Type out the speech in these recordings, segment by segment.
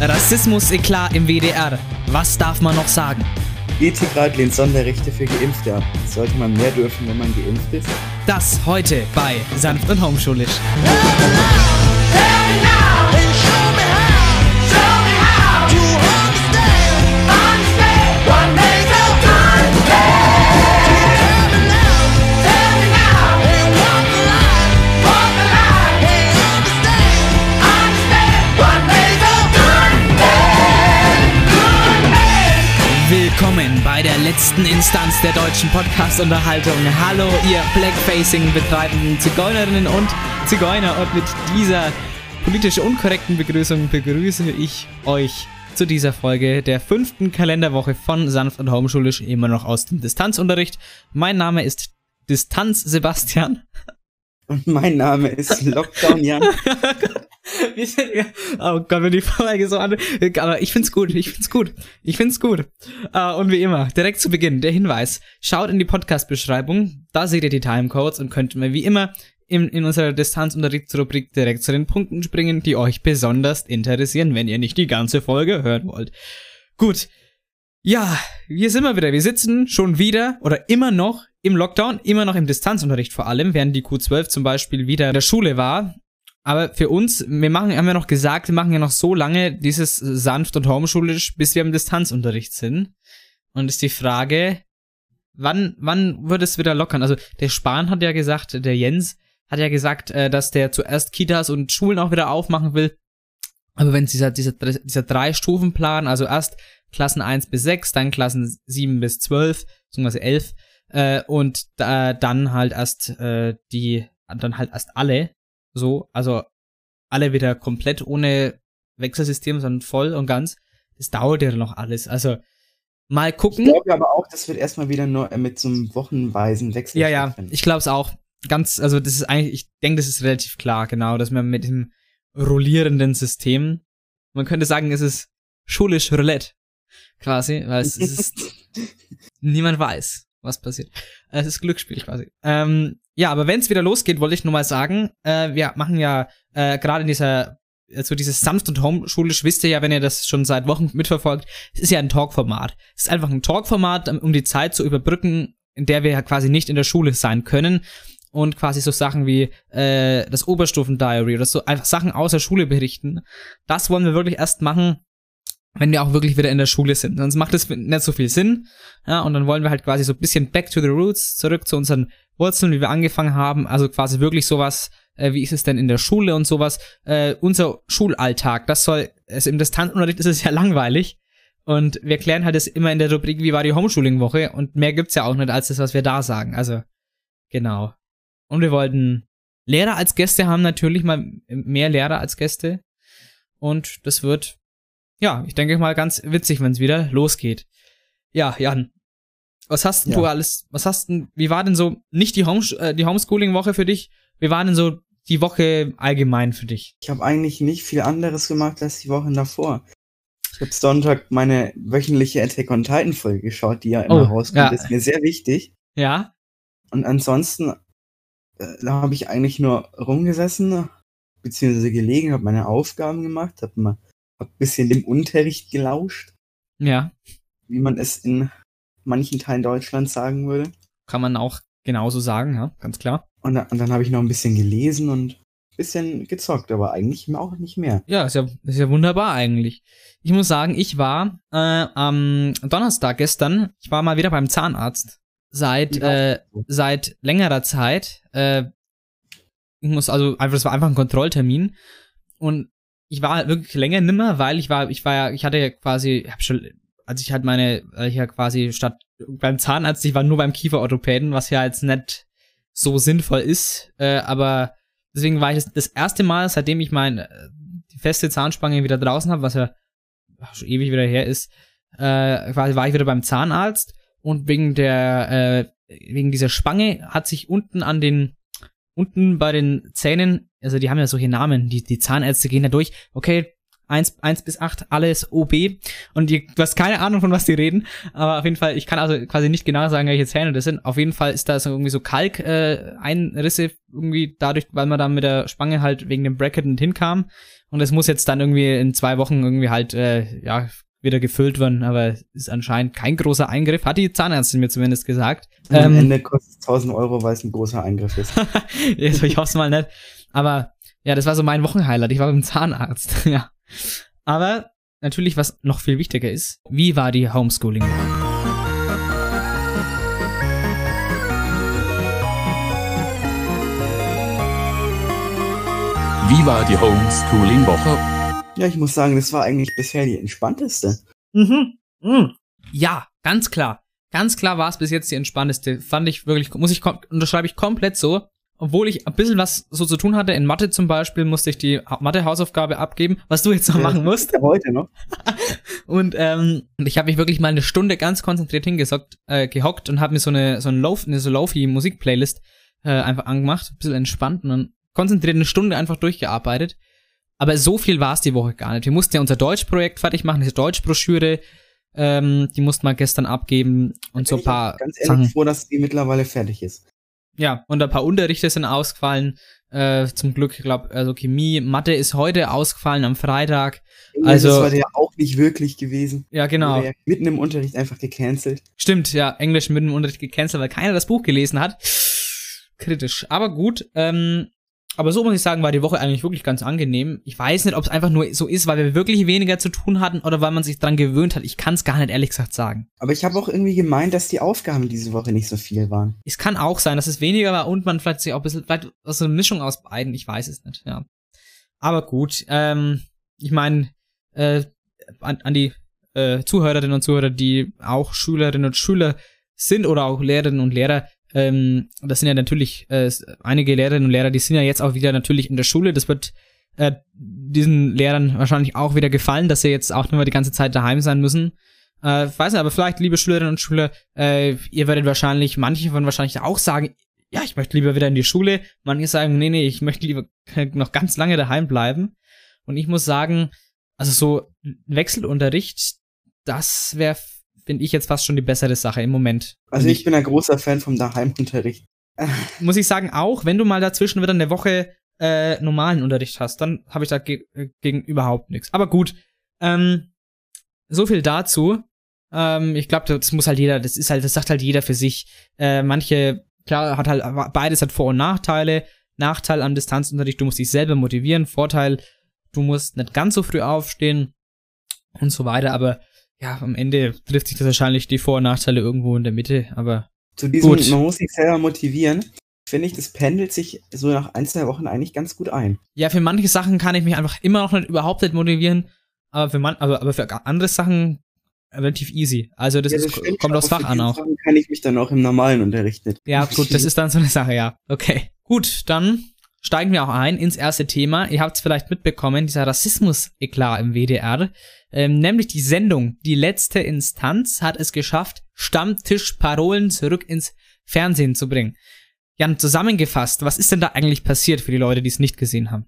Rassismus eklar im WDR. Was darf man noch sagen? Ethikrat lehnt Sonderrechte für Geimpfte ab. Sollte man mehr dürfen, wenn man geimpft ist? Das heute bei Sanft und Homeschulisch. Letzten Instanz der deutschen Podcast-Unterhaltung. Hallo, ihr Blackfacing betreibenden Zigeunerinnen und Zigeuner. Und mit dieser politisch unkorrekten Begrüßung begrüße ich euch zu dieser Folge der fünften Kalenderwoche von Sanft und Homeschulisch, immer noch aus dem Distanzunterricht. Mein Name ist Distanz Sebastian. Und mein Name ist Lockdown Jan. oh Gott, wenn die Folge so an. Aber ich find's gut, ich find's gut. Ich find's gut. Uh, und wie immer, direkt zu Beginn, der Hinweis. Schaut in die Podcast-Beschreibung, da seht ihr die Timecodes und könnt mir wie immer in, in unserer Distanzunterrichtsrubrik direkt zu den Punkten springen, die euch besonders interessieren, wenn ihr nicht die ganze Folge hören wollt. Gut. Ja, hier sind wir wieder. Wir sitzen schon wieder oder immer noch im Lockdown, immer noch im Distanzunterricht vor allem, während die Q12 zum Beispiel wieder in der Schule war. Aber für uns, wir machen, haben ja noch gesagt, wir machen ja noch so lange dieses sanft und homeschulisch, bis wir im Distanzunterricht sind. Und ist die Frage, wann, wann wird es wieder lockern? Also der Spahn hat ja gesagt, der Jens hat ja gesagt, äh, dass der zuerst Kitas und Schulen auch wieder aufmachen will. Aber wenn dieser, dieser, dieser Drei-Stufen-Plan, also erst Klassen 1 bis 6, dann Klassen 7 bis 12, beziehungsweise 11, äh, und äh, dann halt erst äh, die, dann halt erst alle, so, also alle wieder komplett ohne Wechselsystem, sondern voll und ganz. Das dauert ja noch alles. Also mal gucken. Ich glaube aber auch, das wird erstmal wieder nur mit so einem wochenweisen Wechsel. Ja, ja, ich glaube es auch. Ganz, also das ist eigentlich, ich denke, das ist relativ klar, genau, dass man mit dem rollierenden System, man könnte sagen, es ist schulisch Roulette, quasi, weil es ist, niemand weiß, was passiert. Es ist Glücksspiel quasi. Ähm, ja, aber wenn es wieder losgeht, wollte ich nur mal sagen, äh, wir machen ja äh, gerade in dieser also dieses sanft und homeschulisch wisst ihr ja, wenn ihr das schon seit Wochen mitverfolgt, es ist ja ein Talkformat. Es ist einfach ein Talkformat, um die Zeit zu überbrücken, in der wir ja quasi nicht in der Schule sein können und quasi so Sachen wie äh, das Oberstufen-Diary oder so einfach Sachen außer Schule berichten. Das wollen wir wirklich erst machen, wenn wir auch wirklich wieder in der Schule sind. Sonst macht es nicht so viel Sinn. Ja, und dann wollen wir halt quasi so ein bisschen back to the roots, zurück zu unseren Wurzeln, wie wir angefangen haben. Also quasi wirklich sowas, äh, wie ist es denn in der Schule und sowas. Äh, unser Schulalltag, das soll, also im Distanzunterricht ist es ja langweilig. Und wir klären halt das immer in der Rubrik, wie war die Homeschooling-Woche. Und mehr gibt's ja auch nicht als das, was wir da sagen. Also, genau. Und wir wollten Lehrer als Gäste haben, natürlich mal mehr Lehrer als Gäste. Und das wird ja, ich denke mal ganz witzig, wenn es wieder losgeht. Ja, Jan, was hast ja. du alles, was hast denn, wie war denn so, nicht die, Home, äh, die Homeschooling-Woche für dich, wie war denn so die Woche allgemein für dich? Ich habe eigentlich nicht viel anderes gemacht als die Wochen davor. Ich habe Sonntag meine wöchentliche Attack on Titan Folge geschaut, die ja immer oh, rauskommt. Ja. ist mir sehr wichtig. Ja. Und ansonsten da habe ich eigentlich nur rumgesessen, beziehungsweise gelegen, habe meine Aufgaben gemacht, habe mal hab ein bisschen dem Unterricht gelauscht. Ja. Wie man es in manchen Teilen Deutschlands sagen würde. Kann man auch genauso sagen, ja, ganz klar. Und, dann, und dann habe ich noch ein bisschen gelesen und ein bisschen gezockt, aber eigentlich auch nicht mehr. Ja, ist ja, ist ja wunderbar eigentlich. Ich muss sagen, ich war äh, am Donnerstag gestern, ich war mal wieder beim Zahnarzt. Seit, äh, seit längerer Zeit. Äh, ich muss also einfach, das war einfach ein Kontrolltermin. Und ich war wirklich länger nimmer, weil ich war, ich war ja, ich hatte ja quasi, hab schon, als ich halt meine, ich ja quasi statt beim Zahnarzt, ich war nur beim Kieferorthopäden, was ja jetzt nicht so sinnvoll ist, äh, aber deswegen war ich das, das erste Mal, seitdem ich mein, die feste Zahnspange wieder draußen habe, was ja schon ewig wieder her ist, äh, quasi war ich wieder beim Zahnarzt und wegen der, äh, wegen dieser Spange hat sich unten an den, unten bei den Zähnen also die haben ja solche Namen, die, die Zahnärzte gehen da durch, okay, 1, 1 bis 8, alles OB. Und die, du hast keine Ahnung, von was die reden. Aber auf jeden Fall, ich kann also quasi nicht genau sagen, welche Zähne das sind. Auf jeden Fall ist da so irgendwie so Kalk-Einrisse äh, irgendwie dadurch, weil man da mit der Spange halt wegen dem Bracket nicht hinkam. Und es muss jetzt dann irgendwie in zwei Wochen irgendwie halt, äh, ja, wieder gefüllt werden, aber ist anscheinend kein großer Eingriff, hat die Zahnärztin mir zumindest gesagt. Am ähm, Ende kostet es 1000 Euro, weil es ein großer Eingriff ist. Jetzt, ich hoffe es mal nicht. Aber ja, das war so mein Wochenhighlight. Ich war beim Zahnarzt. ja. Aber natürlich, was noch viel wichtiger ist, wie war die Homeschooling? Wie war die Homeschooling-Woche? Ja, ich muss sagen, das war eigentlich bisher die entspannteste. Mhm. mhm. Ja, ganz klar. Ganz klar war es bis jetzt die entspannteste. Fand ich wirklich, muss ich, unterschreibe ich komplett so. Obwohl ich ein bisschen was so zu tun hatte, in Mathe zum Beispiel musste ich die Mathe-Hausaufgabe abgeben, was du jetzt noch ja, machen musst. Ja, heute noch. und ähm, ich habe mich wirklich mal eine Stunde ganz konzentriert hingesockt, äh, gehockt und habe mir so eine so ein Lof, eine so Lofi Musik-Playlist äh, einfach angemacht, ein bisschen entspannt und dann konzentriert eine Stunde einfach durchgearbeitet. Aber so viel war es die Woche gar nicht. Wir mussten ja unser Deutschprojekt fertig machen, diese Deutschbroschüre, ähm, die mussten wir gestern abgeben und so ein paar. Ich ganz ehrlich Sachen. froh, dass die mittlerweile fertig ist. Ja, und ein paar Unterrichte sind ausgefallen. Äh, zum Glück, ich glaube, also Chemie, Mathe ist heute ausgefallen am Freitag. Also das war der ja auch nicht wirklich gewesen. Ja, genau. Ja mitten im Unterricht einfach gecancelt. Stimmt, ja, Englisch mitten im Unterricht gecancelt, weil keiner das Buch gelesen hat. Kritisch. Aber gut, ähm, aber so muss ich sagen, war die Woche eigentlich wirklich ganz angenehm. Ich weiß nicht, ob es einfach nur so ist, weil wir wirklich weniger zu tun hatten oder weil man sich dran gewöhnt hat. Ich kann es gar nicht ehrlich gesagt sagen. Aber ich habe auch irgendwie gemeint, dass die Aufgaben diese Woche nicht so viel waren. Es kann auch sein, dass es weniger war und man vielleicht sich auch ein bisschen, vielleicht so eine Mischung aus beiden. Ich weiß es nicht, ja. Aber gut, ähm, ich meine, äh, an, an die äh, Zuhörerinnen und Zuhörer, die auch Schülerinnen und Schüler sind oder auch Lehrerinnen und Lehrer, ähm, das sind ja natürlich äh, einige Lehrerinnen und Lehrer, die sind ja jetzt auch wieder natürlich in der Schule. Das wird äh, diesen Lehrern wahrscheinlich auch wieder gefallen, dass sie jetzt auch nur die ganze Zeit daheim sein müssen. Äh, weiß nicht, aber vielleicht, liebe Schülerinnen und Schüler, äh, ihr werdet wahrscheinlich, manche von wahrscheinlich auch sagen, ja, ich möchte lieber wieder in die Schule. Manche sagen, nee, nee, ich möchte lieber noch ganz lange daheim bleiben. Und ich muss sagen, also so Wechselunterricht, das wäre finde ich jetzt fast schon die bessere Sache im Moment. Also ich bin ein großer Fan vom Daheimunterricht. Muss ich sagen, auch wenn du mal dazwischen wieder eine Woche äh, normalen Unterricht hast, dann habe ich da ge äh, gegen überhaupt nichts. Aber gut, ähm, so viel dazu. Ähm, ich glaube, das muss halt jeder, das ist halt, das sagt halt jeder für sich. Äh, manche, klar, hat halt, beides hat Vor- und Nachteile. Nachteil am Distanzunterricht, du musst dich selber motivieren. Vorteil, du musst nicht ganz so früh aufstehen und so weiter. Aber ja, am Ende trifft sich das wahrscheinlich die Vor- und Nachteile irgendwo in der Mitte, aber. Zu diesem, gut. man muss sich selber motivieren. Finde ich, das pendelt sich so nach ein, zwei Wochen eigentlich ganz gut ein. Ja, für manche Sachen kann ich mich einfach immer noch nicht überhaupt nicht motivieren, aber für man, aber, aber für andere Sachen relativ easy. Also das, ja, das ist, kommt aufs Fach an auch. Sachen kann ich mich dann auch im normalen Unterricht nicht. Ja, gut, das ist dann so eine Sache, ja. Okay. Gut, dann steigen wir auch ein ins erste Thema. Ihr habt es vielleicht mitbekommen, dieser Rassismus-Eklat im WDR. Ähm, nämlich die Sendung Die letzte Instanz hat es geschafft, Stammtischparolen zurück ins Fernsehen zu bringen. Jan, zusammengefasst, was ist denn da eigentlich passiert für die Leute, die es nicht gesehen haben?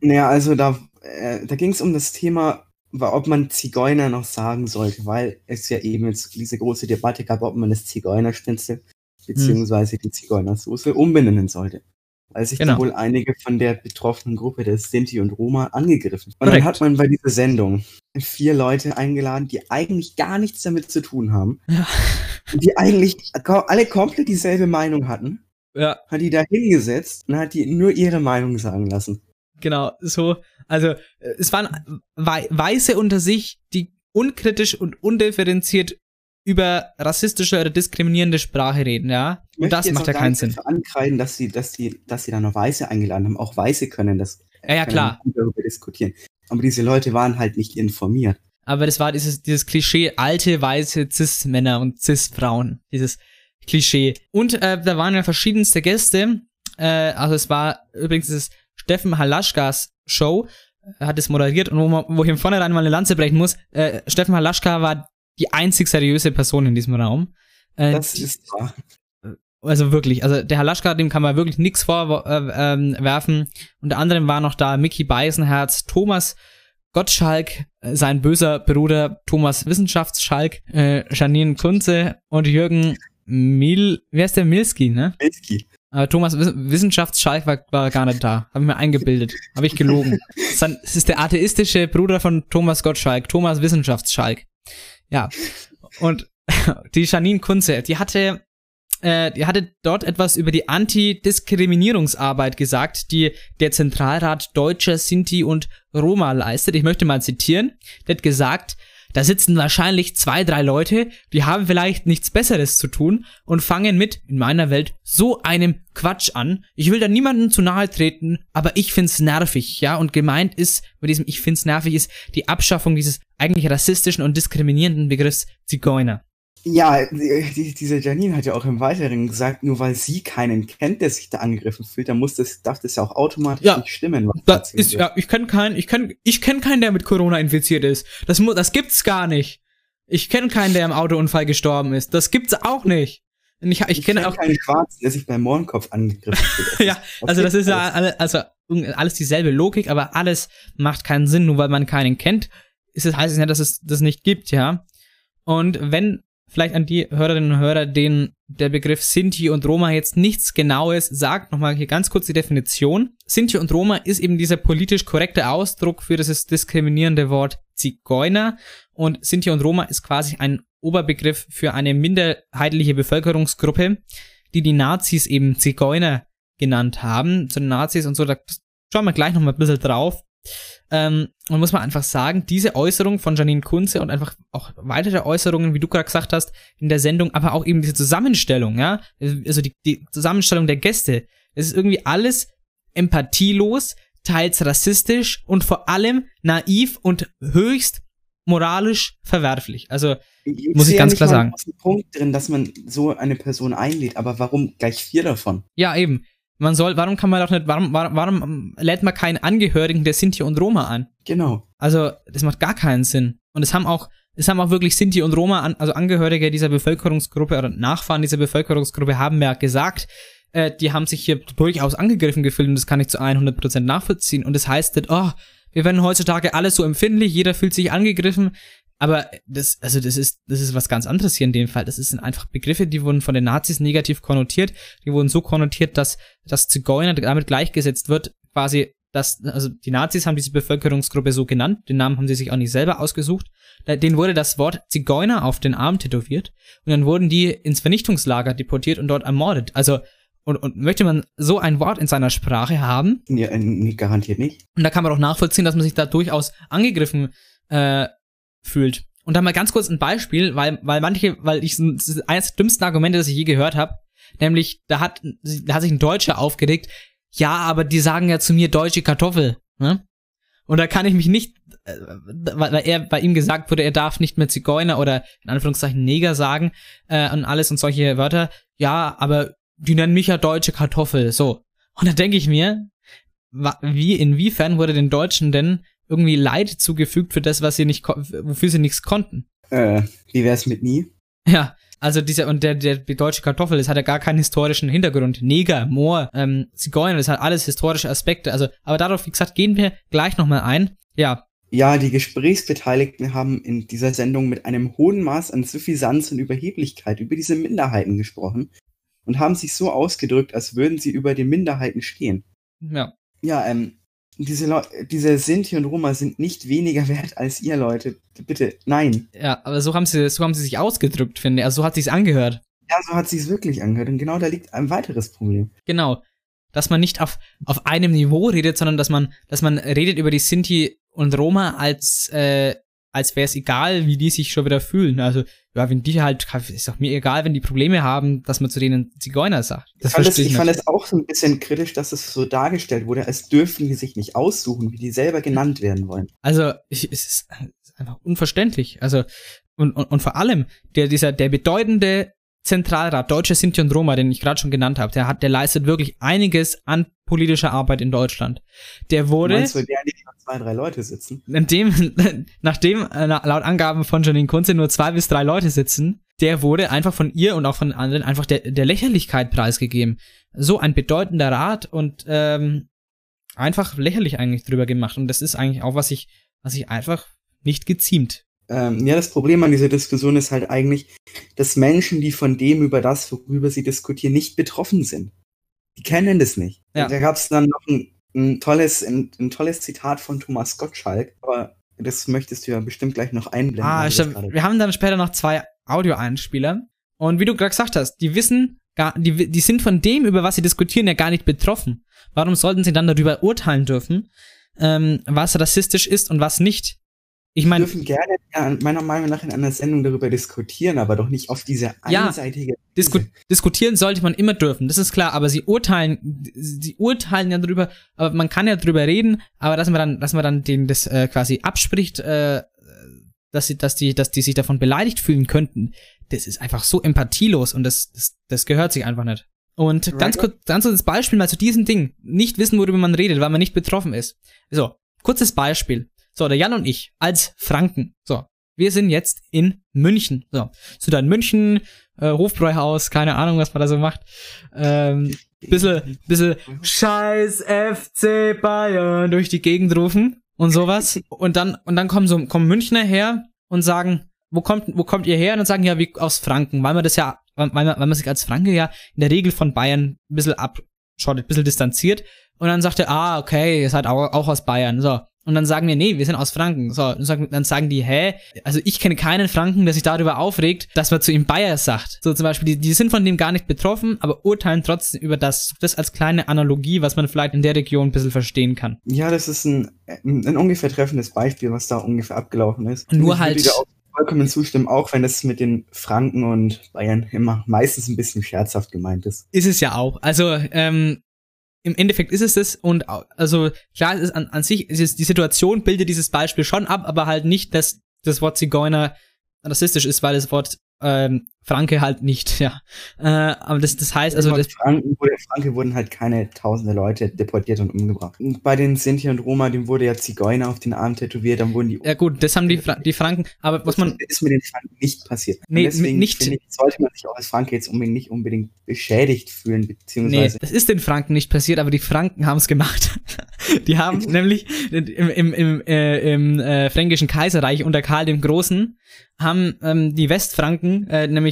Naja, also da, äh, da ging es um das Thema, ob man Zigeuner noch sagen sollte, weil es ja eben jetzt diese große Debatte gab, ob man das Zigeunerschnitzel hm. beziehungsweise die Zigeunersoße umbenennen sollte weil sich genau. wohl einige von der betroffenen Gruppe der Sinti und Roma angegriffen. Und Korrekt. dann hat man bei dieser Sendung vier Leute eingeladen, die eigentlich gar nichts damit zu tun haben. Ja. Die eigentlich alle komplett dieselbe Meinung hatten. Ja. Hat die da hingesetzt und hat die nur ihre Meinung sagen lassen. Genau, so. Also, äh, es waren Weiße unter sich, die unkritisch und undifferenziert über rassistische oder diskriminierende Sprache reden, ja. Und das macht ja keinen Sinn. ankreiden, dass sie, dass die, dass sie da noch Weiße eingeladen haben. Auch Weiße können das ja, ja, klar. darüber diskutieren. Aber diese Leute waren halt nicht informiert. Aber das war dieses, dieses Klischee, alte, weiße Cis-Männer und Cis-Frauen. Dieses Klischee. Und äh, da waren ja verschiedenste Gäste. Äh, also es war übrigens das Steffen Halaschkas Show, hat es moderiert und wo, man, wo ich im Vornherein mal eine Lanze brechen muss. Äh, Steffen Halaschka war die einzig seriöse Person in diesem Raum. Äh, das ist wahr. Also wirklich, also der Herr Laschka, dem kann man wirklich nichts vorwerfen. Äh, ähm, Unter anderem war noch da Mickey Beisenherz, Thomas Gottschalk, äh, sein böser Bruder Thomas Wissenschaftsschalk, äh, Janine Kunze und Jürgen Mil, wer ist der Milski, ne? Milski. Aber Thomas Wiss Wissenschaftsschalk war, war gar nicht da. Habe ich mir eingebildet. Habe ich gelogen. Das ist der atheistische Bruder von Thomas Gottschalk, Thomas Wissenschaftsschalk. Ja. Und die Janine Kunze, die hatte äh, die hatte dort etwas über die Antidiskriminierungsarbeit gesagt, die der Zentralrat Deutscher Sinti und Roma leistet. Ich möchte mal zitieren. Der hat gesagt, da sitzen wahrscheinlich zwei, drei Leute, die haben vielleicht nichts Besseres zu tun und fangen mit, in meiner Welt, so einem Quatsch an. Ich will da niemandem zu nahe treten, aber ich find's nervig, ja, und gemeint ist, mit diesem ich find's nervig ist, die Abschaffung dieses eigentlich rassistischen und diskriminierenden Begriffs Zigeuner. Ja, die, diese Janine hat ja auch im Weiteren gesagt, nur weil sie keinen kennt, der sich da angegriffen fühlt, dann muss das, darf das ja auch automatisch Ja, nicht stimmen. was Da erzählt ist, wird. ja, ich kenne keinen, ich kenn, ich kenn keinen, der mit Corona infiziert ist. Das, mu- das gibt's gar nicht. Ich kenne keinen, der im Autounfall gestorben ist. Das gibt's auch nicht. Und ich, ich, kenne kenn auch, keinen Schwarzen, der sich beim Mohrenkopf angegriffen fühlt. ja, also das ist ja alle, also alles dieselbe Logik, aber alles macht keinen Sinn, nur weil man keinen kennt. Ist es heißt es nicht, dass es das nicht gibt, ja. Und wenn vielleicht an die Hörerinnen und Hörer, denen der Begriff Sinti und Roma jetzt nichts Genaues sagt, nochmal hier ganz kurz die Definition. Sinti und Roma ist eben dieser politisch korrekte Ausdruck für dieses diskriminierende Wort Zigeuner und Sinti und Roma ist quasi ein Oberbegriff für eine minderheitliche Bevölkerungsgruppe, die die Nazis eben Zigeuner genannt haben, zu den Nazis und so, da schauen wir gleich nochmal ein bisschen drauf. Ähm, und muss man einfach sagen, diese Äußerung von Janine Kunze und einfach auch weitere Äußerungen, wie du gerade gesagt hast, in der Sendung, aber auch eben diese Zusammenstellung, ja, also die, die Zusammenstellung der Gäste, es ist irgendwie alles empathielos, teils rassistisch und vor allem naiv und höchst moralisch verwerflich. Also, Muss ich ganz nicht klar mal sagen. einen großen Punkt drin, dass man so eine Person einlädt, aber warum gleich vier davon? ja, eben. Man soll, warum kann man doch nicht, warum, warum, warum lädt man keinen Angehörigen der Sinti und Roma an? Genau. Also, das macht gar keinen Sinn. Und es haben auch, es haben auch wirklich Sinti und Roma, an, also Angehörige dieser Bevölkerungsgruppe oder Nachfahren dieser Bevölkerungsgruppe haben ja gesagt, äh, die haben sich hier durchaus angegriffen gefühlt und das kann ich zu 100% nachvollziehen. Und das heißt nicht, oh, wir werden heutzutage alle so empfindlich, jeder fühlt sich angegriffen. Aber das, also das ist, das ist was ganz anderes hier in dem Fall. Das sind einfach Begriffe, die wurden von den Nazis negativ konnotiert. Die wurden so konnotiert, dass, dass Zigeuner damit gleichgesetzt wird, quasi, dass, also die Nazis haben diese Bevölkerungsgruppe so genannt. Den Namen haben sie sich auch nicht selber ausgesucht. Denen wurde das Wort Zigeuner auf den Arm tätowiert. Und dann wurden die ins Vernichtungslager deportiert und dort ermordet. Also, und, und möchte man so ein Wort in seiner Sprache haben, Ja, äh, garantiert nicht. und da kann man auch nachvollziehen, dass man sich da durchaus angegriffen äh, fühlt. Und dann mal ganz kurz ein Beispiel, weil, weil manche, weil ich eines der dümmsten Argumente, das ich je gehört habe, nämlich da hat, da hat sich ein Deutscher aufgeregt, ja, aber die sagen ja zu mir deutsche Kartoffel, ne? Und da kann ich mich nicht, äh, weil er bei ihm gesagt wurde, er darf nicht mehr Zigeuner oder in Anführungszeichen Neger sagen äh, und alles und solche Wörter. Ja, aber die nennen mich ja deutsche Kartoffel, so. Und da denke ich mir, wie inwiefern wurde den Deutschen denn irgendwie Leid zugefügt für das, was sie nicht, wofür sie nichts konnten? Äh, wie wär's mit nie? Ja, also dieser und der der die deutsche Kartoffel, das hat ja gar keinen historischen Hintergrund. Neger, Moor, ähm, Zigeuner, das hat alles historische Aspekte. Also, aber darauf, wie gesagt, gehen wir gleich nochmal ein. Ja, Ja, die Gesprächsbeteiligten haben in dieser Sendung mit einem hohen Maß an Suffisanz und Überheblichkeit über diese Minderheiten gesprochen und haben sich so ausgedrückt, als würden sie über den Minderheiten stehen. ja, Ja, ähm, diese, diese Sinti und Roma sind nicht weniger wert als ihr, Leute. Bitte, nein. ja, aber so haben sie, so haben sie sich ausgedrückt, finde ich. Also so hat sich's angehört. Ja, so hat sich's wirklich angehört. Und genau da liegt ein weiteres Problem. Genau. Dass man nicht auf, auf einem Niveau redet, sondern dass man, dass man redet über die Sinti und Roma als, äh, als wäre es egal, wie die sich schon wieder fühlen. Also, ja, wenn die halt, ist doch mir egal, wenn die Probleme haben, dass man zu denen Zigeuner sagt. ich fand, es, ich fand es auch so ein bisschen kritisch, dass es so dargestellt wurde, als dürften die sich nicht aussuchen, wie die selber genannt werden wollen. Also, ich, es ist es ist einfach unverständlich. Also, und, und, und vor allem, der, dieser, der bedeutende Zentralrat Deutsche Sinti und Roma, den ich gerade schon genannt habe, der hat, der leistet wirklich einiges an politischer Arbeit in Deutschland. Der Du wurde, meinst, weil der zwei, drei Leute sitzen? nachdem, nachdem äh, laut Angaben von Janine Kunze nur zwei bis drei Leute sitzen, der wurde einfach von ihr und auch von anderen einfach der, der Lächerlichkeit preisgegeben. So ein bedeutender Rat und ähm, einfach lächerlich eigentlich drüber gemacht. Und das ist eigentlich auch, was ich, was sich einfach nicht geziemt. Ähm, ja, das Problem an dieser Diskussion ist halt eigentlich, dass Menschen, die von dem über das, worüber sie diskutieren, nicht betroffen sind. Die kennen das nicht. Ja. Da gab es dann noch ein, ein tolles, ein, ein tolles Zitat von Thomas Gottschalk, aber das möchtest du ja bestimmt gleich noch einblenden. Ah, stimmt. Wir haben dann später noch zwei Audioeinspieler. Und wie du gerade gesagt hast, die wissen, gar, die, die sind von dem, über was sie diskutieren, ja gar nicht betroffen. Warum sollten sie dann darüber urteilen dürfen, ähm, was rassistisch ist und was nicht? Ich Wir meine, dürfen gerne ja, meiner Meinung nach in einer Sendung darüber diskutieren, aber doch nicht auf diese Ja, einseitige Disku Weise. diskutieren sollte man immer dürfen, das ist klar, aber sie urteilen, sie urteilen ja drüber, aber man kann ja drüber reden, aber dass man dann, dass man dann denen das äh, quasi abspricht, äh, dass sie, dass die, dass die sich davon beleidigt fühlen könnten, das ist einfach so empathielos und das, das, das gehört sich einfach nicht. Und Right. ganz kurz, ganz kurzes Beispiel mal zu diesem Ding. Nicht wissen, worüber man redet, weil man nicht betroffen ist. So, kurzes Beispiel. So, der Jan und ich als Franken. So, wir sind jetzt in München. So, sind da in München, äh, Hofbräuhaus, keine Ahnung, was man da so macht. Ähm, bisschen, bisschen Scheiß FC Bayern durch die Gegend rufen und sowas. Und dann, und dann kommen so, kommen Münchner her und sagen, wo kommt, wo kommt ihr her? Und dann sagen, ja, wie aus Franken, weil man das ja, weil man, weil man sich als Franke ja in der Regel von Bayern ein bisschen abschottet, ein bisschen distanziert. Und dann sagt er, ah, okay, ihr seid auch, auch aus Bayern. So. Und dann sagen wir, nee, wir sind aus Franken. So, und dann sagen die, hä? Also ich kenne keinen Franken, der sich darüber aufregt, dass man zu ihm Bayer sagt. So zum Beispiel, die, die sind von dem gar nicht betroffen, aber urteilen trotzdem über das. Das als kleine Analogie, was man vielleicht in der Region ein bisschen verstehen kann. Ja, das ist ein, ein, ein ungefähr treffendes Beispiel, was da ungefähr abgelaufen ist. Nur ich würde halt- vollkommen zustimmen, auch wenn das mit den Franken und Bayern immer meistens ein bisschen scherzhaft gemeint ist. Ist es ja auch. Also, ähm, im Endeffekt ist es das und also klar, es ist an, an sich, es ist, die Situation bildet dieses Beispiel schon ab, aber halt nicht, dass das Wort Zigeuner rassistisch ist, weil das Wort ähm, Franke halt nicht, ja. Äh, aber das, das heißt, also das, Franken, wurde, Franke wurden halt keine tausende Leute deportiert und umgebracht. Und bei den Sinti und Roma, dem wurde ja Zigeuner auf den Arm tätowiert, dann wurden die ja gut, das haben die, Fra die Franken, aber was man, Das ist mit den Franken nicht passiert. Und Nee, deswegen nicht- ich, sollte man sich auch als Franke jetzt unbedingt nicht unbedingt beschädigt fühlen, nee, beziehungsweise das ist den Franken nicht passiert, aber die Franken haben es gemacht. die haben nämlich im, im, im, äh, im äh, fränkischen Kaiserreich unter Karl dem Großen haben ähm, die Westfranken äh, nämlich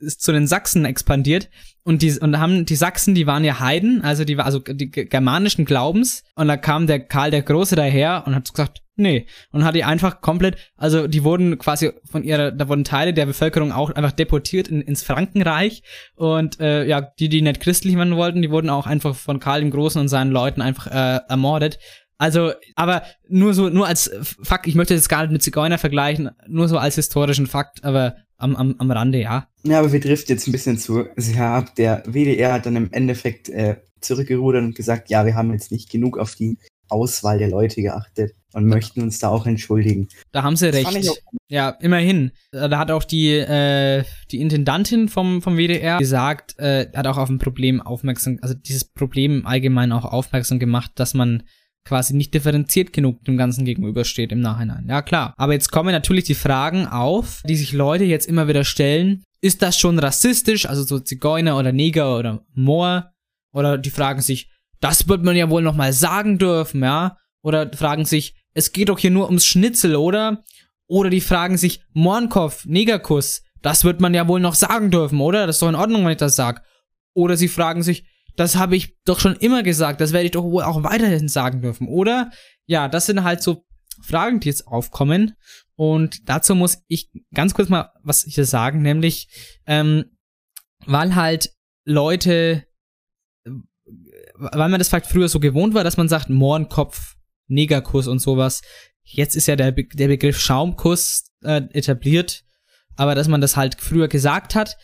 ist zu den Sachsen expandiert und die und haben die Sachsen, die waren ja Heiden, also die war also die ge- germanischen Glaubens und da kam der Karl der Große daher und hat gesagt, nee und hat die einfach komplett, also die wurden quasi von ihrer, da wurden Teile der Bevölkerung auch einfach deportiert in, ins Frankenreich und äh, ja, die die nicht christlich werden wollten, die wurden auch einfach von Karl dem Großen und seinen Leuten einfach äh, ermordet. Also, aber nur so, nur als Fakt, ich möchte jetzt gar nicht mit Zigeuner vergleichen, nur so als historischen Fakt, aber am, am, am Rande, ja. Ja, aber wir driften jetzt ein bisschen zu sehr ab. Der WDR hat dann im Endeffekt äh, zurückgerudert und gesagt, ja, wir haben jetzt nicht genug auf die Auswahl der Leute geachtet und möchten uns da auch entschuldigen. Da haben sie Das recht. Ja, immerhin. Äh, Da hat auch die, äh, die Intendantin vom, vom WDR gesagt, äh, hat auch auf ein Problem aufmerksam, also dieses Problem allgemein auch aufmerksam gemacht, dass man quasi nicht differenziert genug dem Ganzen gegenübersteht im Nachhinein. Ja, klar. Aber jetzt kommen natürlich die Fragen auf, die sich Leute jetzt immer wieder stellen. Ist das schon rassistisch? Also so Zigeuner oder Neger oder Moor? Oder die fragen sich, das wird man ja wohl noch mal sagen dürfen, ja? Oder fragen sich, es geht doch hier nur ums Schnitzel, oder? Oder die fragen sich, Mornkopf, Negerkuss, das wird man ja wohl noch sagen dürfen, oder? Das ist doch in Ordnung, wenn ich das sag. Oder sie fragen sich, das habe ich doch schon immer gesagt, das werde ich doch wohl auch weiterhin sagen dürfen, oder? Ja, das sind halt so Fragen, die jetzt aufkommen. Und dazu muss ich ganz kurz mal was hier sagen, nämlich, ähm, weil halt Leute, äh, weil man das vielleicht früher so gewohnt war, dass man sagt, Mohrenkopf, Negerkuss und sowas. Jetzt ist ja der, Be der Begriff Schaumkuss äh, etabliert, aber dass man das halt früher gesagt hat,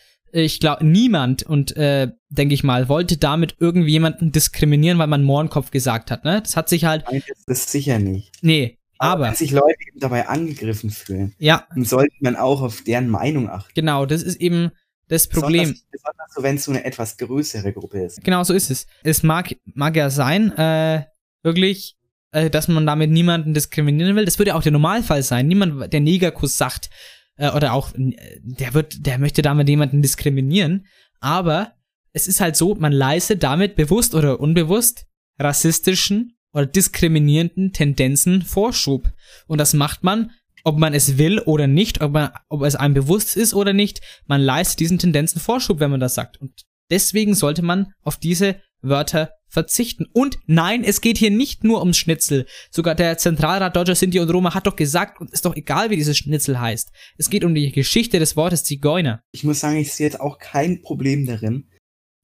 ich glaube, niemand und äh, denke ich mal, wollte damit irgendwie jemanden diskriminieren, weil man Mohrenkopf gesagt hat, ne? Das hat sich halt, Nein, das ist sicher nicht. nee, aber, Wenn sich Leute eben dabei angegriffen fühlen, ja, dann sollte man auch auf deren Meinung achten. genau, das ist eben das Problem. Besonders, besonders so, wenn es so eine etwas größere Gruppe ist. Genau so ist es. Es mag, mag ja sein, äh, wirklich, äh, dass man damit niemanden diskriminieren will. Das würde ja auch der Normalfall sein. Niemand, der Negerkuss sagt, äh, oder auch, äh, der wird, der möchte damit jemanden diskriminieren. Aber es ist halt so, man leistet damit bewusst oder unbewusst rassistischen oder diskriminierenden Tendenzen Vorschub. Und das macht man, ob man es will oder nicht, ob, man, ob es einem bewusst ist oder nicht. Man leistet diesen Tendenzen Vorschub, wenn man das sagt. Und deswegen sollte man auf diese Wörter verzichten. Und nein, es geht hier nicht nur ums Schnitzel. Sogar der Zentralrat Deutscher Sinti und Roma hat doch gesagt, und ist doch egal, wie dieses Schnitzel heißt. Es geht um die Geschichte des Wortes Zigeuner. Ich muss sagen, ich sehe jetzt auch kein Problem darin,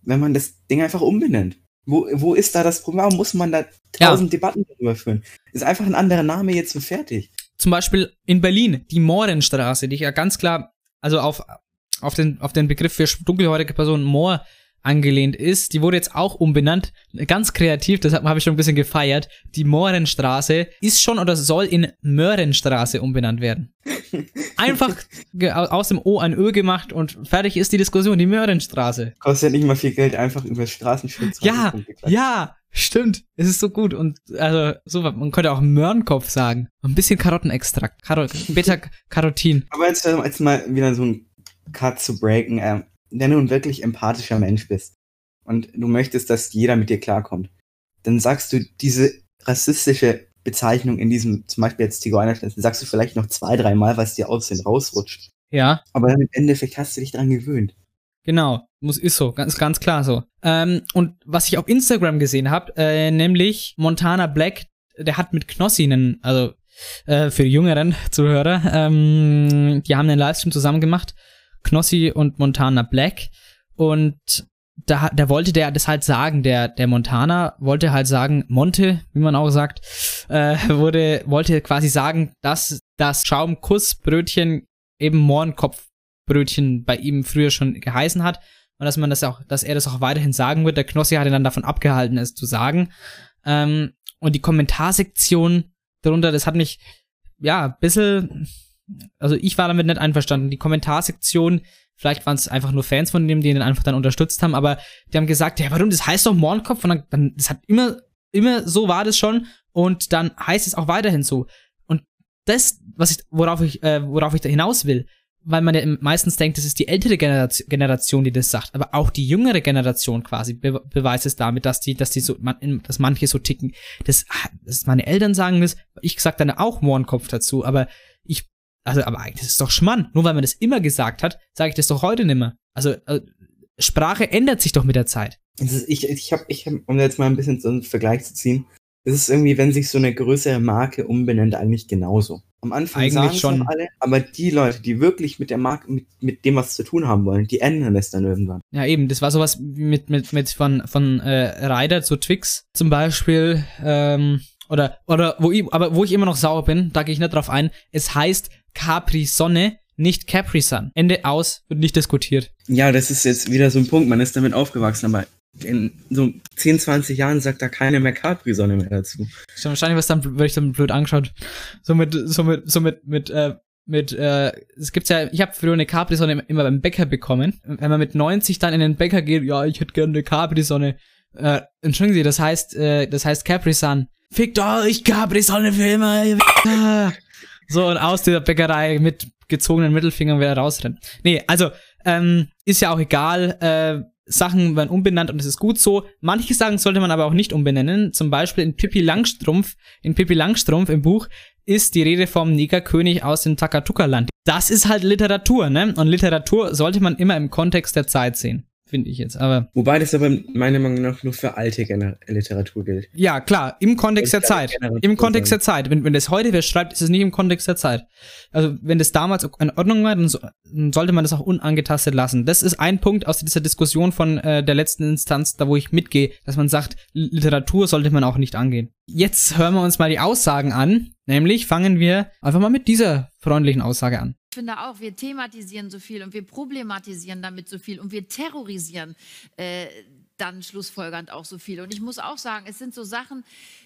wenn man das Ding einfach umbenennt. Wo, wo ist da das Problem? Warum muss man da tausend ja. Debatten darüber führen? Ist einfach ein anderer Name jetzt und fertig. Zum Beispiel in Berlin, die Mohrenstraße, die ich ja ganz klar, also auf, auf, den, auf den Begriff für dunkelhäutige Personen Moor angelehnt ist. Die wurde jetzt auch umbenannt. Ganz kreativ, deshalb habe ich schon ein bisschen gefeiert. Die Mohrenstraße ist schon oder soll in Möhrenstraße umbenannt werden. Einfach aus dem O ein Ö gemacht und fertig ist die Diskussion, die Möhrenstraße. Kostet nicht mal viel Geld, einfach über Straßenschutz. Ja, ja, stimmt. Es ist so gut und also so, man könnte auch Möhrenkopf sagen. Ein bisschen Karottenextrakt, Karot Beta-Carotin. Aber jetzt, jetzt mal wieder so ein Cut zu breaken. Ähm, wenn du ein wirklich empathischer Mensch bist und du möchtest, dass jeder mit dir klarkommt, dann sagst du diese rassistische Bezeichnung in diesem, zum Beispiel jetzt Zigeunerschnitt, sagst du vielleicht noch zwei, dreimal, was dir aus den rausrutscht. Ja. Aber dann im Endeffekt hast du dich dran gewöhnt. Genau, muss ist so, ganz ganz klar so. Ähm, und was ich auf Instagram gesehen habe, äh, nämlich Montana Black, der hat mit Knossi einen, also äh, für die jüngeren Zuhörer, ähm, die haben einen Livestream zusammen gemacht Knossi und Montana Black. Und da, da wollte der das halt sagen, der, der Montana wollte halt sagen, Monte, wie man auch sagt, äh, wurde, wollte quasi sagen, dass das Schaumkussbrötchen eben Mohrenkopfbrötchen bei ihm früher schon geheißen hat und dass man das auch, dass er das auch weiterhin sagen wird. Der Knossi hat ihn dann davon abgehalten, es zu sagen. Ähm, und die Kommentarsektion darunter, das hat mich, ja, ein bisschen also ich war damit nicht einverstanden. Die Kommentarsektion, vielleicht waren es einfach nur Fans von dem, die ihn einfach dann unterstützt haben, aber die haben gesagt, ja, warum, das heißt doch Mohrenkopf und dann, dann, das hat immer, immer so war das schon und dann heißt es auch weiterhin so. Und das, was ich, worauf ich, äh, worauf ich da hinaus will, weil man ja meistens denkt, das ist die ältere Generation, die das sagt, aber auch die jüngere Generation quasi be beweist es damit, dass die, dass die so, man, dass manche so ticken. Das, das meine Eltern sagen das, ich sag dann auch Mohrenkopf dazu, aber ich also, aber eigentlich, ist doch Schmann. Nur weil man das immer gesagt hat, sage ich das doch heute nimmer. Also, also Sprache ändert sich doch mit der Zeit. Ist, ich ich habe, ich hab, um jetzt mal ein bisschen so einen Vergleich zu ziehen, es ist irgendwie, wenn sich so eine größere Marke umbenennt, eigentlich genauso. Am Anfang eigentlich schon alle, aber die Leute, die wirklich mit der Marke, mit, mit dem was zu tun haben wollen, die ändern es dann irgendwann. Ja, eben, das war sowas mit, mit, mit von, von äh, Ryder zu Twix zum Beispiel, ähm, oder, oder wo ich, aber wo ich immer noch sauer bin, da gehe ich nicht drauf ein, es heißt Capri Sonne, nicht Capri Sun. Ende aus, wird nicht diskutiert. Ja, das ist jetzt wieder so ein Punkt, man ist damit aufgewachsen, aber in so 10, 20 Jahren sagt da keiner mehr Capri-Sonne mehr dazu. Wahrscheinlich was dann, werde ich dann blöd angeschaut. So mit, so mit, so mit, mit, äh, mit, äh, es gibt's ja, ich habe früher eine Capri-Sonne immer beim Bäcker bekommen. Wenn man mit 90 dann in den Bäcker geht, ja, ich hätte gerne eine Capri-Sonne. Äh, entschuldigen Sie, das heißt, äh, das heißt Capri-Sun. Fickt euch, Capri-Sonne für immer, ihr so, und aus der Bäckerei mit gezogenen Mittelfingern wieder rausrennen. Nee, also, ähm, ist ja auch egal, äh, Sachen werden umbenannt und es ist gut so. Manche Sachen sollte man aber auch nicht umbenennen. Zum Beispiel in Pippi Langstrumpf, in Pippi Langstrumpf im Buch ist die Rede vom Negerkönig aus dem Takatuka-Land. Das ist halt Literatur, ne? Und Literatur sollte man immer im Kontext der Zeit sehen finde ich jetzt. Aber Wobei das aber meiner Meinung nach nur für alte Gener Literatur gilt. Ja, klar, im Kontext der Zeit. Im Kontext der Zeit. Wenn, wenn das heute wer schreibt, ist es nicht im Kontext der Zeit. Also wenn das damals in Ordnung war, dann, so, dann sollte man das auch unangetastet lassen. Das ist ein Punkt aus dieser Diskussion von äh, der letzten Instanz, da wo ich mitgehe, dass man sagt, Literatur sollte man auch nicht angehen. Jetzt hören wir uns mal die Aussagen an. Nämlich fangen wir einfach mal mit dieser freundlichen Aussage an. Ich finde auch, wir thematisieren so viel und wir problematisieren damit so viel und wir terrorisieren äh, dann schlussfolgernd auch so viel. Und ich muss auch sagen, es sind so Sachen,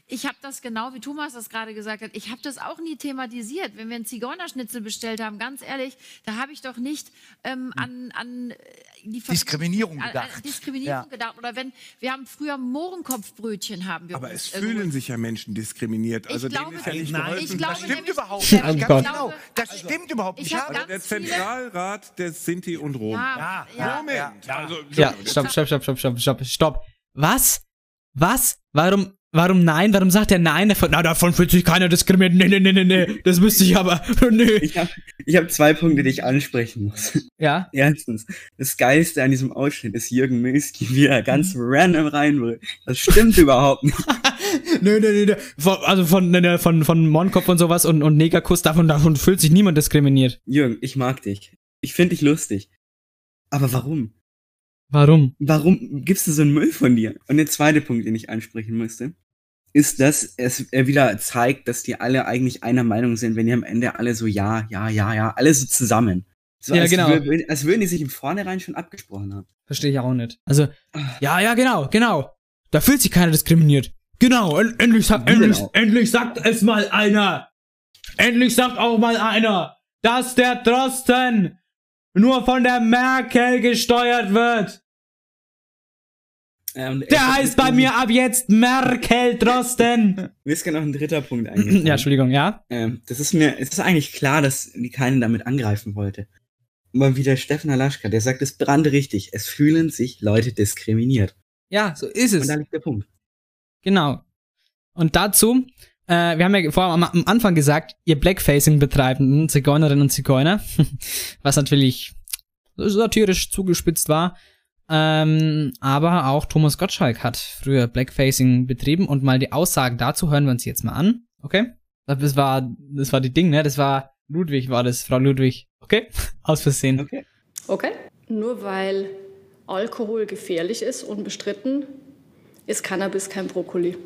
ich habe das genau, wie Thomas das gerade gesagt hat, ich habe das auch nie thematisiert. Wenn wir einen Zigeunerschnitzel bestellt haben, ganz ehrlich, da habe ich doch nicht ähm, an, an äh, die Diskriminierung an, gedacht. An Diskriminierung ja. gedacht. Oder wenn, wir haben früher Mohrenkopfbrötchen haben wir Aber es fühlen sich ja Menschen diskriminiert. Also ich glaube, ist ja nicht nein, ich glaube, das stimmt überhaupt nicht. Oh genau, genau, das also, stimmt überhaupt nicht. Also der Zentralrat der Sinti und Rom. Ja, ja, Moment. Ja, also, ja stopp, stopp, stopp, stopp, stopp, stopp. Was? Was? Warum, Warum nein? Warum sagt er nein? Davon, na, davon fühlt sich keiner diskriminiert. Nee, nee, nee, nee, nee. Das müsste ich aber. Nee. Ich habe ich hab zwei Punkte, die ich ansprechen muss. Ja. Erstens, das Geilste an diesem Ausschnitt ist Jürgen Milski, wie er ganz random rein will. Das stimmt überhaupt nicht. nee, nee, nee, nee. Von, also von, nee, nee, von, von Monkopf und sowas und, und Negerkuss, davon, davon fühlt sich niemand diskriminiert. Jürgen, ich mag dich. Ich finde dich lustig. Aber warum? Warum? Warum gibst du so einen Müll von dir? Und der zweite Punkt, den ich ansprechen müsste, ist, dass es er wieder zeigt, dass die alle eigentlich einer Meinung sind, wenn die am Ende alle so ja, ja, ja, ja, alle so zusammen. So, Ja, als genau. wür- als würden die sich im Vornherein schon abgesprochen haben. Verstehe ich auch nicht. Also, ja, ja, genau, genau. Da fühlt sich keiner diskriminiert. Genau, en endlich, sagt, Genau. endlich, endlich sagt es mal einer. Endlich sagt auch mal einer, dass der Drosten nur von der Merkel gesteuert wird. Und Der heißt bei mir ab jetzt Merkel Drosten. Mir ist gerade noch ein dritter Punkt eingefallen. ja, Entschuldigung, ja? ähm, das ist mir, es ist eigentlich klar, dass die keinen damit angreifen wollte. Aber wie der Steffen Halaschka, der sagt es brandrichtig. Es fühlen sich Leute diskriminiert. Ja, so ist Und es. da liegt der Punkt. Genau. Und dazu, äh, wir haben ja vorher am, am Anfang gesagt, ihr Blackfacing betreibenden Zigeunerinnen und Zigeuner, was natürlich satirisch zugespitzt war. Ähm, aber auch Thomas Gottschalk hat früher Blackfacing betrieben und mal die Aussagen dazu hören wir uns jetzt mal an. Okay? Das war, das war die Ding, ne? Das war Ludwig, war das, Frau Ludwig. Okay? Aus Versehen. Okay. Okay? Nur weil Alkohol gefährlich ist, unbestritten, ist Cannabis kein Brokkoli.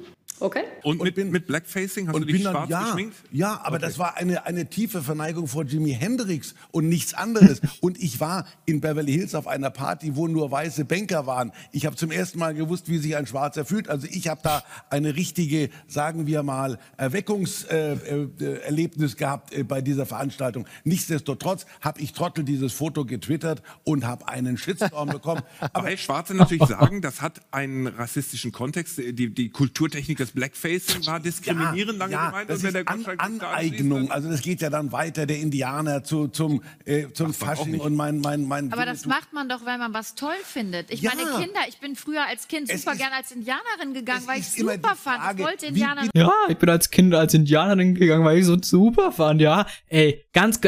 Okay? Und mit, mit Blackfacing hast Und du dich bin dann, schwarz ja, geschminkt? ja, aber das war eine, eine tiefe Verneigung vor Jimi Hendrix und nichts anderes. und ich war in Beverly Hills auf einer Party, wo nur weiße Banker waren. Ich habe zum ersten Mal gewusst, wie sich ein Schwarzer fühlt. Also ich habe da eine richtige, sagen wir mal, Erweckungserlebnis äh, äh, Erlebnis gehabt äh, bei dieser Veranstaltung. Nichtsdestotrotz habe ich Trottel dieses Foto getwittert und habe einen Shitstorm bekommen. Aber Weil Schwarze natürlich sagen, das hat einen rassistischen Kontext. Die, die Kulturtechnik des Blackfacing war diskriminierend lange ja, gemeint. Das und ist der An das Aneignung. Also das geht ja dann weiter, der Indianer zu, zum, äh, zum Fasching und mein, mein, mein Aber das macht man doch, weil man was toll findet. Ich Ja. meine, Kinder, ich bin früher als Kind super gern als Indianerin gegangen, weil ich super fand. Frage, Ich wollte Indianerin. Ja, ich bin als Kind als Indianerin gegangen, weil ich so super fand, ja. Ey, ganz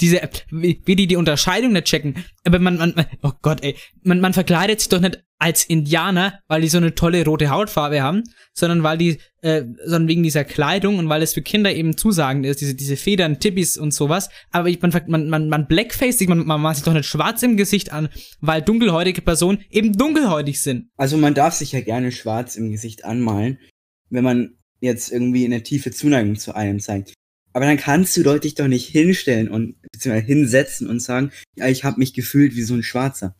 diese, wie, wie die die Unterscheidung nicht checken. Aber man, man, man oh Gott, ey, man, man verkleidet sich doch nicht als Indianer, weil die so eine tolle rote Hautfarbe haben, sondern weil die, äh, sondern wegen dieser Kleidung und weil es für Kinder eben zusagend ist, diese, diese Federn, Tippis und sowas. Aber ich, man, man, man, man blackface sich, man, man macht sich doch nicht schwarz im Gesicht an, weil dunkelhäutige Personen eben dunkelhäutig sind. Also man darf sich ja gerne schwarz im Gesicht anmalen, wenn man jetzt irgendwie eine tiefe Zuneigung zu einem zeigt. Aber dann kannst du dich doch nicht hinstellen und beziehungsweise hinsetzen und sagen, ja, ich habe mich gefühlt wie so ein Schwarzer.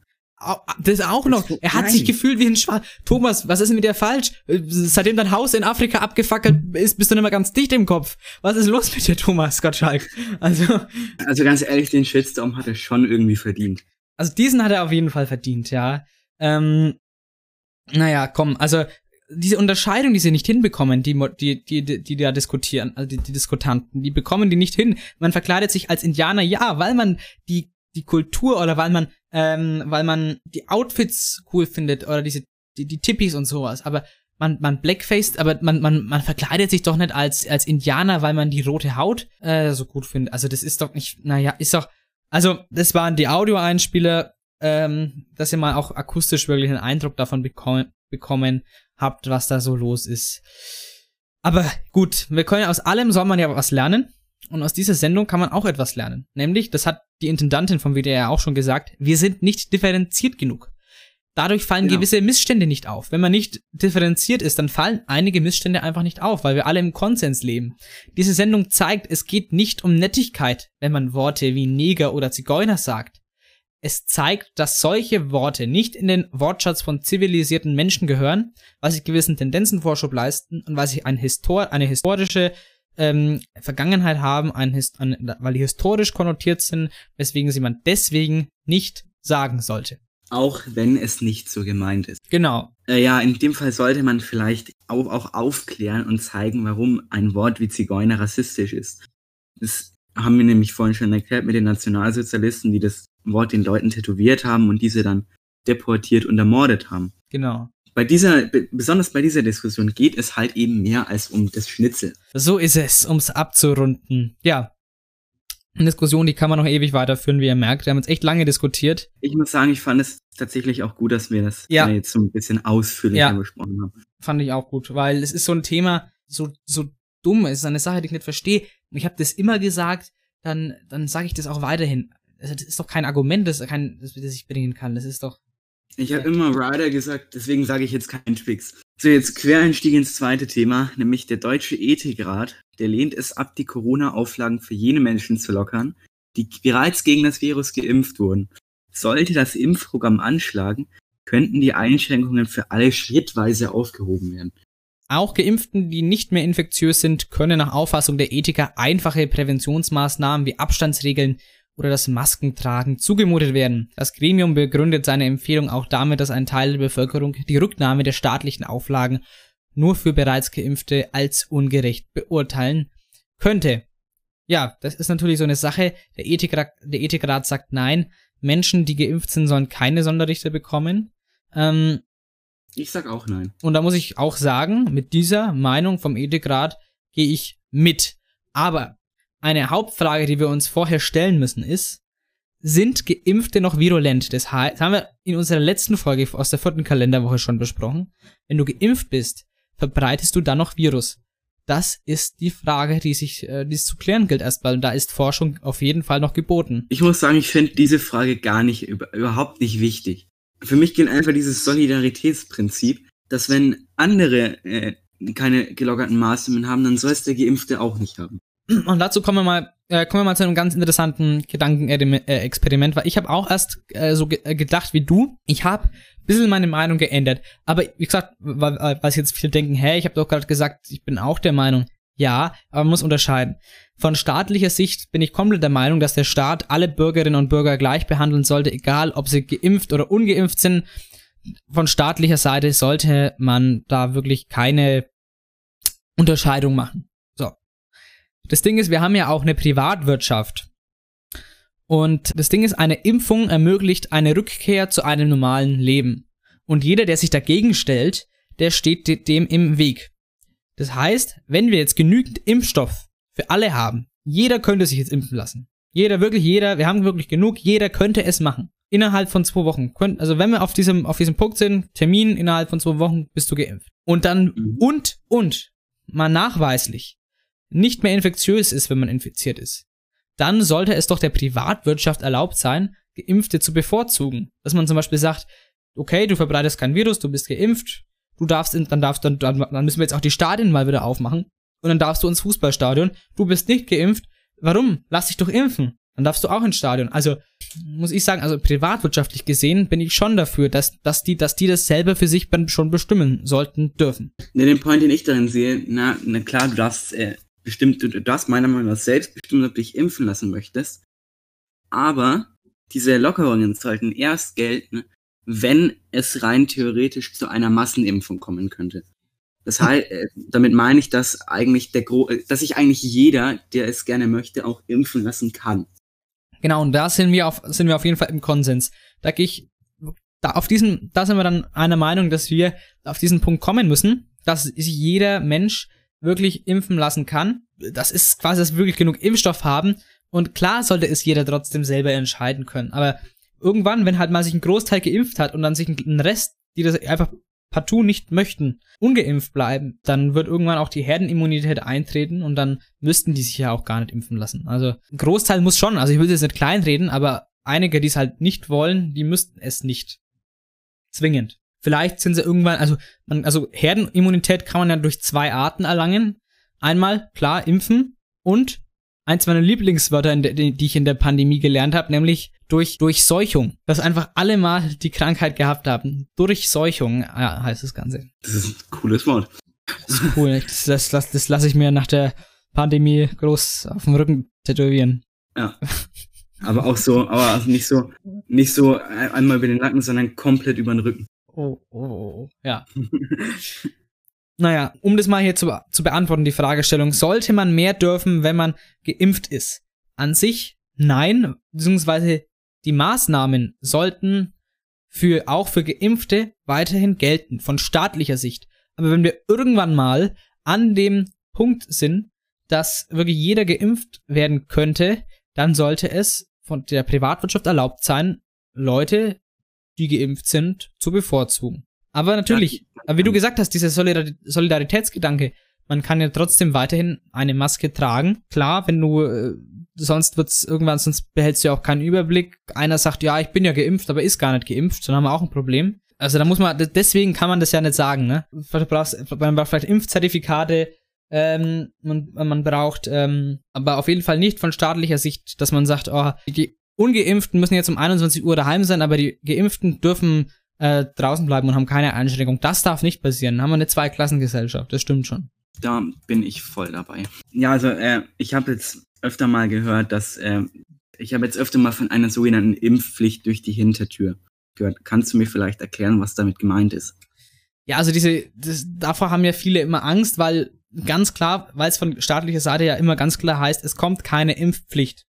Das auch noch. Er hat nein. sich gefühlt wie ein Schwarz. Thomas, was ist denn mit dir falsch? Äh, Seitdem dein Haus in Afrika abgefackelt ist, bist du nicht mehr ganz dicht im Kopf. Was ist los mit dir, Thomas Gottschalk? Also, Also ganz ehrlich, den Shitstorm hat er schon irgendwie verdient. also diesen hat er auf jeden Fall verdient, ja. Ähm, naja, komm, also diese Unterscheidung, die sie nicht hinbekommen, die, die, die, die, die da diskutieren, also die, die Diskutanten, die bekommen die nicht hin. Man verkleidet sich als Indianer, ja, weil man die, die Kultur oder weil man, ähm, weil man die Outfits cool findet oder diese, die, die Tippis und sowas, aber man, man blackfaced, aber man, man, man verkleidet sich doch nicht als, als Indianer, weil man die rote Haut äh, so gut findet. Also das ist doch nicht, naja, ist doch, also das waren die Audioeinspieler, ähm, dass ihr mal auch akustisch wirklich einen Eindruck davon bekommen, bekommen habt, was da so los ist. Aber gut, wir können aus allem soll man ja was lernen. Und aus dieser Sendung kann man auch etwas lernen. Nämlich, das hat die Intendantin vom WDR auch schon gesagt, wir sind nicht differenziert genug. Dadurch fallen Genau. gewisse Missstände nicht auf. Wenn man nicht differenziert ist, dann fallen einige Missstände einfach nicht auf, weil wir alle im Konsens leben. Diese Sendung zeigt, es geht nicht um Nettigkeit, wenn man Worte wie Neger oder Zigeuner sagt. Es zeigt, dass solche Worte nicht in den Wortschatz von zivilisierten Menschen gehören, weil sie gewissen Tendenzen Vorschub leisten und weil sie eine historische ähm, Vergangenheit haben, ein, ein, weil die historisch konnotiert sind, weswegen sie man deswegen nicht sagen sollte. Auch wenn es nicht so gemeint ist. Genau. Äh, ja, in dem Fall sollte man vielleicht auch, auch aufklären und zeigen, warum ein Wort wie Zigeuner rassistisch ist. Das haben wir nämlich vorhin schon erklärt mit den Nationalsozialisten, die das Wort den Leuten tätowiert haben und diese dann deportiert und ermordet haben. Genau. Bei dieser, be- besonders bei dieser Diskussion geht es halt eben mehr als um das Schnitzel. So ist es, ums abzurunden. Ja. Eine Diskussion, die kann man noch ewig weiterführen, wie ihr merkt. Wir haben jetzt echt lange diskutiert. Ich muss sagen, ich fand es tatsächlich auch gut, dass wir das Ja. jetzt so ein bisschen ausführlicher Ja. besprochen haben. Fand ich auch gut, weil es ist so ein Thema, so, so dumm, es ist eine Sache, die ich nicht verstehe. Und ich habe das immer gesagt, dann, dann sage ich das auch weiterhin. Also das ist doch kein Argument, das, kein, das, das ich bringen kann. Das ist doch. Ich habe immer Rider gesagt, deswegen sage ich jetzt keinen Twix. So, jetzt Quereinstieg ins zweite Thema, nämlich der Deutsche Ethikrat, der lehnt es ab, die Corona-Auflagen für jene Menschen zu lockern, die bereits gegen das Virus geimpft wurden. Sollte das Impfprogramm anschlagen, könnten die Einschränkungen für alle schrittweise aufgehoben werden. Auch Geimpften, die nicht mehr infektiös sind, können nach Auffassung der Ethiker einfache Präventionsmaßnahmen wie Abstandsregeln oder das Maskentragen zugemutet werden. Das Gremium begründet seine Empfehlung auch damit, dass ein Teil der Bevölkerung die Rücknahme der staatlichen Auflagen nur für bereits Geimpfte als ungerecht beurteilen könnte. Ja, das ist natürlich so eine Sache. Der Ethikrat, der Ethikrat sagt nein. Menschen, die geimpft sind, sollen keine Sonderrichter bekommen. Ähm, Ich sag auch nein. und da muss ich auch sagen, mit dieser Meinung vom Ethikrat gehe ich mit. Aber eine Hauptfrage, die wir uns vorher stellen müssen, ist, sind Geimpfte noch virulent? Das haben wir in unserer letzten Folge aus der vierten Kalenderwoche schon besprochen. Wenn du geimpft bist, verbreitest du dann noch Virus? Das ist die Frage, die sich, äh, die es zu klären gilt erstmal. Und da ist Forschung auf jeden Fall noch geboten. Ich muss sagen, ich finde diese Frage gar nicht, über, überhaupt nicht wichtig. Für mich gilt einfach dieses Solidaritätsprinzip, dass wenn andere äh, keine gelockerten Maßnahmen haben, dann soll es der Geimpfte auch nicht haben. Und dazu kommen wir mal, äh, kommen wir mal zu einem ganz interessanten Gedankenexperiment, weil ich habe auch erst äh, so ge äh, gedacht wie du. Ich habe ein bisschen meine Meinung geändert. Aber wie gesagt, weil, weil jetzt viele denken, hä, ich habe doch gerade gesagt, ich bin auch der Meinung. Ja, aber man muss unterscheiden. Von staatlicher Sicht bin ich komplett der Meinung, dass der Staat alle Bürgerinnen und Bürger gleich behandeln sollte, egal ob sie geimpft oder ungeimpft sind. Von staatlicher Seite sollte man da wirklich keine Unterscheidung machen. Das Ding ist, wir haben ja auch eine Privatwirtschaft. Und das Ding ist, eine Impfung ermöglicht eine Rückkehr zu einem normalen Leben. Und jeder, der sich dagegen stellt, der steht de- dem im Weg. Das heißt, wenn wir jetzt genügend Impfstoff für alle haben, jeder könnte sich jetzt impfen lassen. Jeder, wirklich jeder, wir haben wirklich genug, jeder könnte es machen. Innerhalb von zwei Wochen. Also wenn wir auf diesem, auf diesem Punkt sind, Termin, innerhalb von zwei Wochen bist du geimpft. Und dann, Mhm. und, und, man nachweislich nicht mehr infektiös ist, wenn man infiziert ist, dann sollte es doch der Privatwirtschaft erlaubt sein, Geimpfte zu bevorzugen. Dass man zum Beispiel sagt, okay, du verbreitest kein Virus, du bist geimpft, du darfst, dann darfst, dann, dann, müssen wir jetzt auch die Stadien mal wieder aufmachen und dann darfst du ins Fußballstadion, du bist nicht geimpft, warum? Lass dich doch impfen. Dann darfst du auch ins Stadion. Also, muss ich sagen, also privatwirtschaftlich gesehen bin ich schon dafür, dass, dass die, dass die das selber für sich schon bestimmen sollten, dürfen. Ne, den Point, den ich darin sehe, na, na klar, du darfst äh, bestimmt, du, darfst meiner Meinung nach selbst bestimmen, ob du dich impfen lassen möchtest. Aber diese Lockerungen sollten erst gelten, wenn es rein theoretisch zu einer Massenimpfung kommen könnte. Das heißt, äh, damit meine ich, dass eigentlich der Gro äh, dass sich eigentlich jeder, der es gerne möchte, auch impfen lassen kann. Genau, und da sind wir auf, sind wir auf jeden Fall im Konsens. Da gehe ich, da auf diesen, da sind wir dann einer Meinung, dass wir auf diesen Punkt kommen müssen, dass sich jeder Mensch wirklich impfen lassen kann. Das ist quasi, dass wir wirklich genug Impfstoff haben. Und klar sollte es jeder trotzdem selber entscheiden können. Aber irgendwann, wenn halt mal sich ein Großteil geimpft hat und dann sich ein Rest, die das einfach partout nicht möchten, ungeimpft bleiben, dann wird irgendwann auch die Herdenimmunität eintreten und dann müssten die sich ja auch gar nicht impfen lassen. Also ein Großteil muss schon, also ich will jetzt nicht kleinreden, aber einige, die es halt nicht wollen, die müssten es nicht. Zwingend. Vielleicht sind sie irgendwann, also man, also Herdenimmunität kann man ja durch zwei Arten erlangen. Einmal, klar, impfen und eins meiner Lieblingswörter, in der, die ich in der Pandemie gelernt habe, nämlich durch Durchseuchung. Dass einfach alle mal die Krankheit gehabt haben. Durchseuchung ja, heißt das Ganze. Das ist ein cooles Wort. Das ist cool. Das, das, das, das lasse ich mir nach der Pandemie groß auf dem Rücken tätowieren. Ja. Aber auch so, aber also nicht so, nicht so ein- einmal über den Nacken, sondern komplett über den Rücken. Oh, oh, oh, oh. Ja. naja, um das mal hier zu, zu beantworten, die Fragestellung, sollte man mehr dürfen, wenn man geimpft ist? An sich nein, beziehungsweise die Maßnahmen sollten für, auch für Geimpfte weiterhin gelten, von staatlicher Sicht. Aber wenn wir irgendwann mal an dem Punkt sind, dass wirklich jeder geimpft werden könnte, dann sollte es von der Privatwirtschaft erlaubt sein, Leute, die geimpft sind, zu bevorzugen. Aber natürlich, ja, wie du gesagt hast, dieser Solidar Solidaritätsgedanke, man kann ja trotzdem weiterhin eine Maske tragen. Klar, wenn du, äh, sonst wird's irgendwann, sonst behältst du ja auch keinen Überblick. Einer sagt, ja, ich bin ja geimpft, aber ist gar nicht geimpft, dann haben wir auch ein Problem. Also da muss man, deswegen kann man das ja nicht sagen, ne? Du brauchst, man braucht vielleicht Impfzertifikate, ähm, man, man braucht, ähm, aber auf jeden Fall nicht von staatlicher Sicht, dass man sagt, oh, die Ungeimpften müssen jetzt um 21 Uhr daheim sein, aber die Geimpften dürfen äh, draußen bleiben und haben keine Einschränkung. Das darf nicht passieren. Dann haben wir eine Zweiklassengesellschaft. Das stimmt schon. Da bin ich voll dabei. Ja, also äh, ich habe jetzt öfter mal gehört, dass äh, ich habe jetzt öfter mal von einer sogenannten Impfpflicht durch die Hintertür gehört. Kannst du mir vielleicht erklären, was damit gemeint ist? Ja, also diese, das, davor haben ja viele immer Angst, weil ganz klar, weil es von staatlicher Seite ja immer ganz klar heißt, es kommt keine Impfpflicht.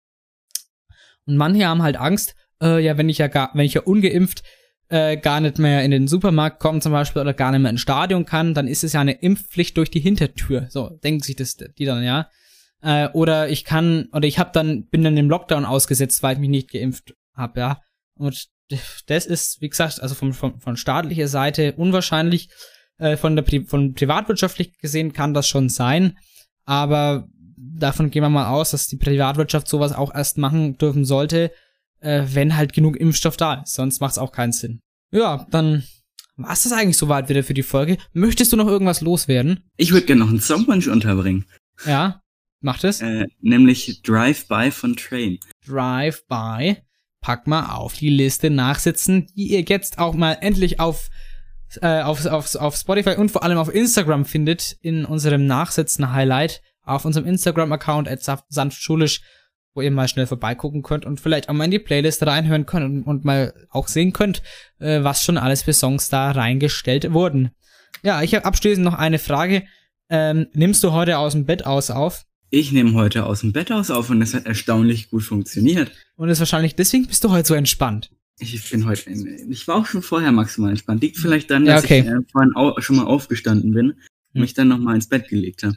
Und manche haben halt Angst, äh, ja, wenn ich ja gar, wenn ich ja ungeimpft äh, gar nicht mehr in den Supermarkt komme zum Beispiel oder gar nicht mehr ins Stadion kann, dann ist es ja eine Impfpflicht durch die Hintertür. So denken sich das die dann ja. Äh, oder ich kann oder ich habe dann bin dann im Lockdown ausgesetzt, weil ich mich nicht geimpft habe, ja. Und das ist, wie gesagt, also von, von, von staatlicher Seite unwahrscheinlich. Äh, von der Pri von privatwirtschaftlich gesehen kann das schon sein, aber davon gehen wir mal aus, dass die Privatwirtschaft sowas auch erst machen dürfen sollte, äh, wenn halt genug Impfstoff da ist. Sonst macht es auch keinen Sinn. Ja, dann war es das eigentlich soweit wieder für die Folge. Möchtest du noch irgendwas loswerden? Ich würde gerne noch einen Songwunsch unterbringen. Ja, mach das. Äh, nämlich Drive-By von Train. Drive-By. Pack mal auf die Liste nachsitzen, die ihr jetzt auch mal endlich auf, äh, auf, auf, auf Spotify und vor allem auf Instagram findet, in unserem Nachsitzen-Highlight auf unserem Instagram-Account sanftschulisch wo ihr mal schnell vorbeigucken könnt und vielleicht auch mal in die Playlist reinhören könnt und, und mal auch sehen könnt, äh, was schon alles für Songs da reingestellt wurden. Ja, ich habe abschließend noch eine Frage. Ähm, nimmst du heute aus dem Bett aus auf? Ich nehme heute aus dem Bett aus auf und es hat erstaunlich gut funktioniert. Und ist wahrscheinlich deswegen bist du heute so entspannt. Ich bin heute, ich war auch schon vorher maximal entspannt. Liegt vielleicht daran, dass okay. ich äh, vorhin auch schon mal aufgestanden bin und hm. mich dann nochmal ins Bett gelegt habe.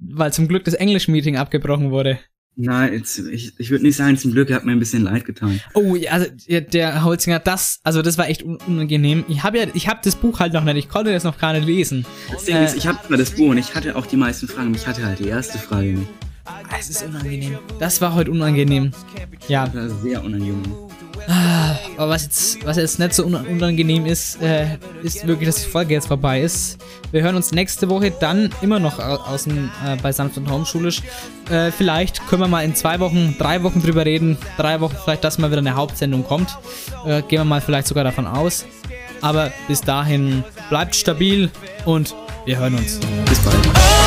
Weil zum Glück das Englisch-Meeting abgebrochen wurde. Na, jetzt, ich, ich würde nicht sagen, zum Glück hat mir ein bisschen leid getan. Oh, ja, also der Holzinger, das, also das war echt unangenehm. Ich habe ja, ich habe das Buch halt noch nicht, ich konnte das noch gar nicht lesen. Das Ding äh, ist, ich habe zwar das Buch und ich hatte auch die meisten Fragen, ich hatte halt die erste Frage nicht. Es ist unangenehm. Das war heute unangenehm. Ja. Das war sehr unangenehm. Ah, aber was jetzt, was jetzt nicht so unangenehm ist, äh, ist wirklich, dass die Folge jetzt vorbei ist. Wir hören uns nächste Woche dann immer noch aus dem, äh, bei Sanft und Homeschulisch. Äh, vielleicht können wir mal in zwei Wochen, drei Wochen drüber reden. Drei Wochen vielleicht, dass mal wieder eine Hauptsendung kommt. Äh, gehen wir mal vielleicht sogar davon aus. Aber bis dahin bleibt stabil und wir hören uns. Bis bald.